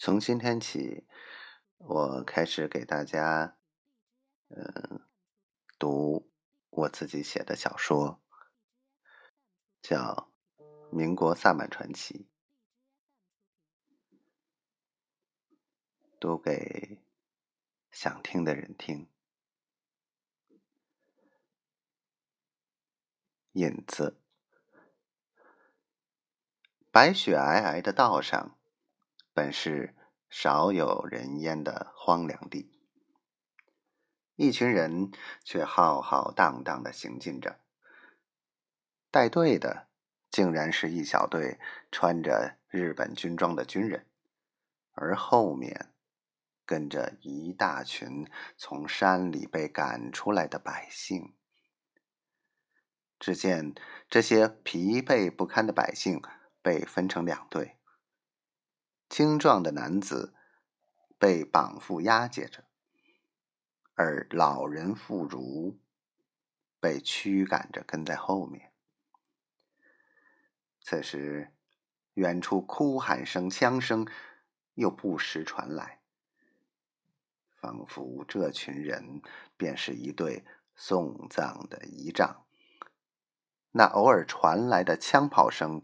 从今天起，我开始给大家，嗯，读我自己写的小说，叫《民国萨满传奇》，读给想听的人听。影子，白雪皑皑的道上，本是少有人烟的荒凉地，一群人却浩浩荡荡的行进着。带队的，竟然是一小队穿着日本军装的军人，而后面跟着一大群从山里被赶出来的百姓。只见这些疲惫不堪的百姓被分成两队，青壮的男子被绑缚押解着，而老人妇孺被驱赶着跟在后面。此时，远处哭喊声、枪声又不时传来，仿佛这群人便是一队送葬的仪仗。那偶尔传来的枪炮声，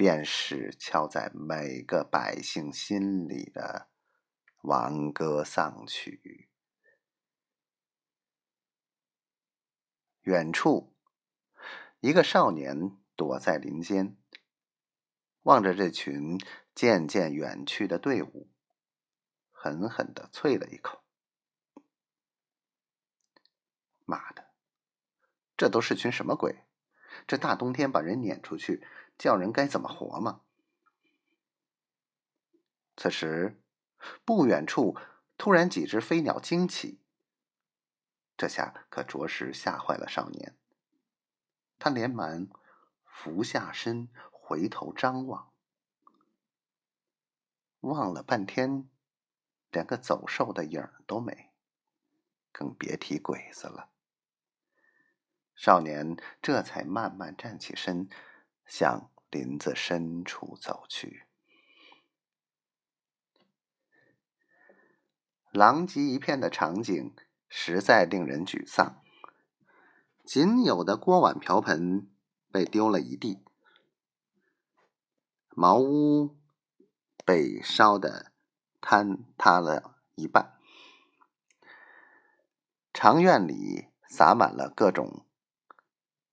便是敲在每个百姓心里的亡歌丧曲。远处，一个少年躲在林间，望着这群渐渐远去的队伍，狠狠的啐了一口：“妈的，这都是群什么鬼？”这大冬天把人撵出去，叫人该怎么活嘛？此时，不远处突然几只飞鸟惊起，这下可着实吓坏了少年。他连忙俯下身，回头张望，望了半天，连个走兽的影儿都没，更别提鬼子了。少年这才慢慢站起身，向林子深处走去。狼藉一片的场景实在令人沮丧。仅有的锅碗瓢盆被丢了一地，茅屋被烧得坍塌了一半，长院里洒满了各种。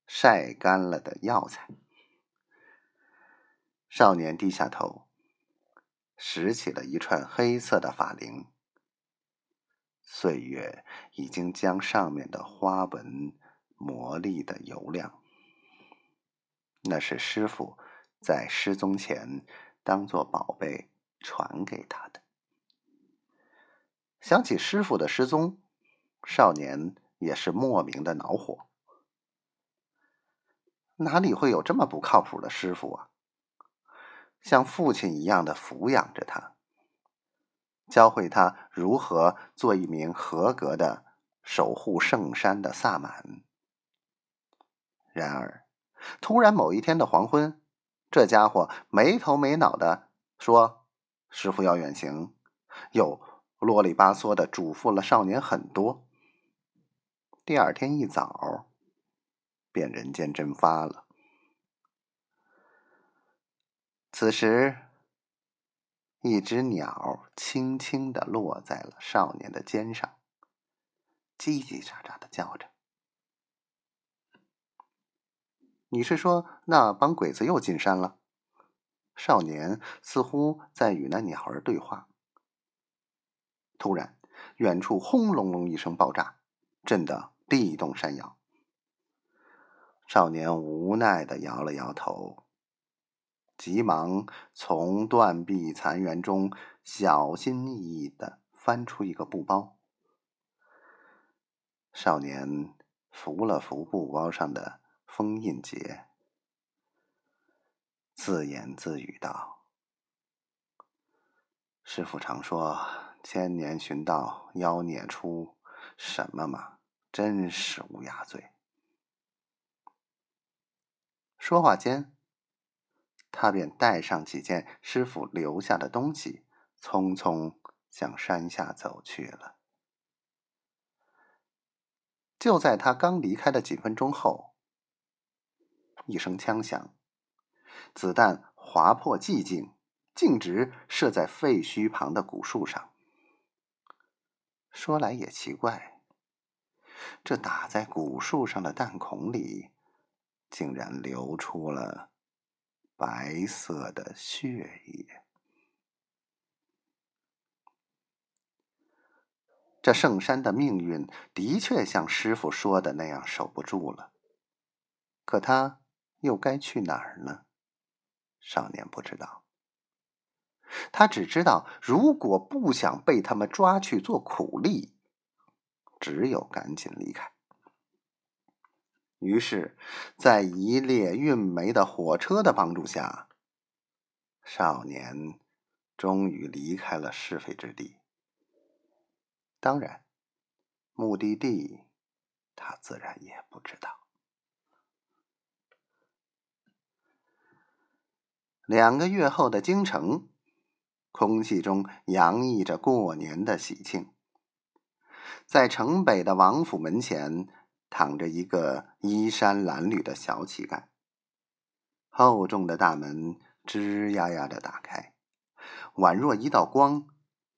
晒干了的药材。少年低下头，拾起了一串黑色的法铃。岁月已经将上面的花纹磨砺的油亮。那是师傅在失踪前当做宝贝传给他的。想起师傅的失踪，少年也是莫名的恼火。哪里会有这么不靠谱的师傅啊？像父亲一样的抚养着他，教会他如何做一名合格的守护圣山的萨满。然而，突然某一天的黄昏，这家伙没头没脑的说：“师傅要远行。”又啰里吧嗦的嘱咐了少年很多。第二天一早。便人间蒸发了。此时，一只鸟轻轻的落在了少年的肩上，叽叽喳喳的叫着。你是说那帮鬼子又进山了？少年似乎在与那鸟儿对话。突然，远处轰隆隆一声爆炸，震得地动山摇。少年无奈的摇了摇头，急忙从断壁残垣中小心翼翼的翻出一个布包。少年扶了扶布包上的封印结，自言自语道：“师傅常说千年寻道，妖孽出，什么嘛，真是乌鸦嘴。”说话间，他便带上几件师傅留下的东西，匆匆向山下走去了。就在他刚离开的几分钟后，一声枪响，子弹划破寂静，径直射在废墟旁的古树上。说来也奇怪，这打在古树上的弹孔里，竟然流出了白色的血液。这圣山的命运的确像师傅说的那样守不住了，可他又该去哪儿呢？少年不知道。他只知道，如果不想被他们抓去做苦力，只有赶紧离开。于是，在一列运煤的火车的帮助下，少年终于离开了是非之地。当然，目的地他自然也不知道。两个月后的京城，空气中洋溢着过年的喜庆。在城北的王府门前，躺着一个衣衫褴褛的小乞丐。厚重的大门吱呀呀的打开，宛若一道光。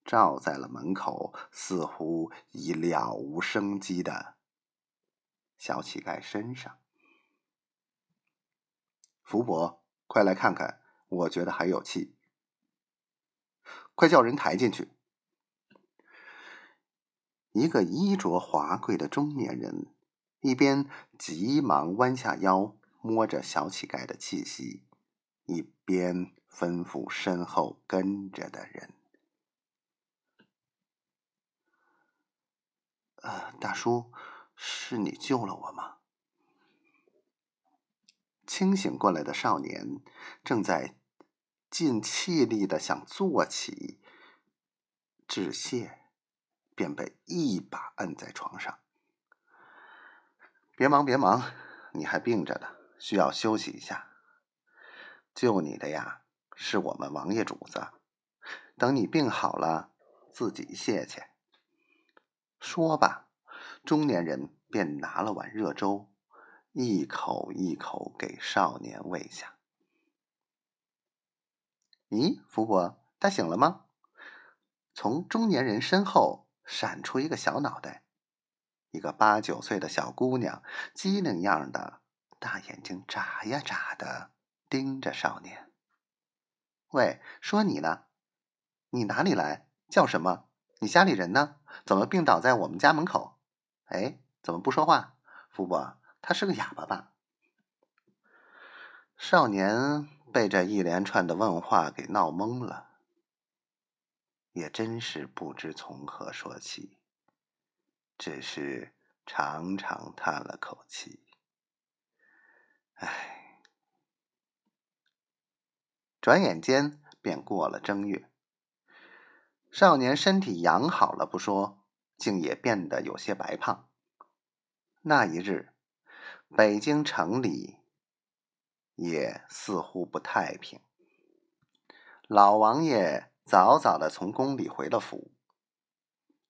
照在了门口，似乎已了无生机的小乞丐身上。福伯，快来看看，我觉得还有气。快叫人抬进去。一个衣着华贵的中年人，一边急忙弯下腰摸着小乞丐的气息，一边吩咐身后跟着的人。呃，大叔，是你救了我吗？清醒过来的少年正在尽气力的想坐起，致谢，便被一把摁在床上。别忙，别忙，你还病着呢，需要休息一下。救你的呀，是我们王爷主子。等你病好了，自己谢去。说罢，中年人便拿了碗热粥，一口一口给少年喂下。咦，福伯，他醒了吗？从中年人身后闪出一个小脑袋，一个八九岁的小姑娘，机灵样的，大眼睛眨呀眨的盯着少年。喂，说你呢？你哪里来？叫什么？你家里人呢？怎么病倒在我们家门口？哎，怎么不说话？福伯，他是个哑巴吧？少年被这一连串的问话给闹懵了，也真是不知从何说起，只是长长叹了口气。唉，转眼间便过了正月。少年身体养好了不说，竟也变得有些白胖。那一日，北京城里也似乎不太平。老王爷早早的从宫里回了府，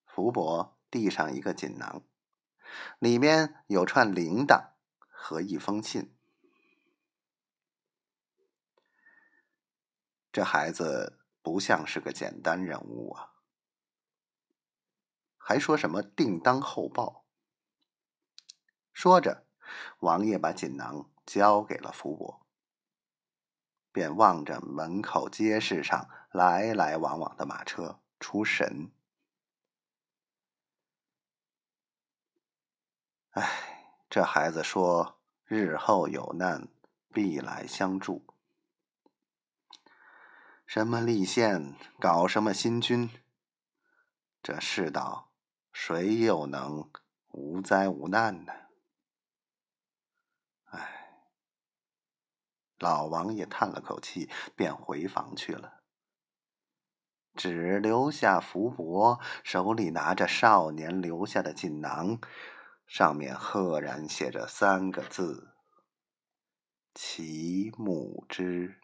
福伯递上一个锦囊，里面有串铃铛和一封信。这孩子。不像是个简单人物啊！还说什么定当厚报？说着，王爷把锦囊交给了福伯，便望着门口街市上来来往往的马车出神。哎，这孩子说：“日后有难，必来相助。”什么立宪，搞什么新军？这世道，谁又能无灾无难呢？唉，老王爷叹了口气，便回房去了，只留下福伯手里拿着少年留下的锦囊，上面赫然写着三个字：“其母之。”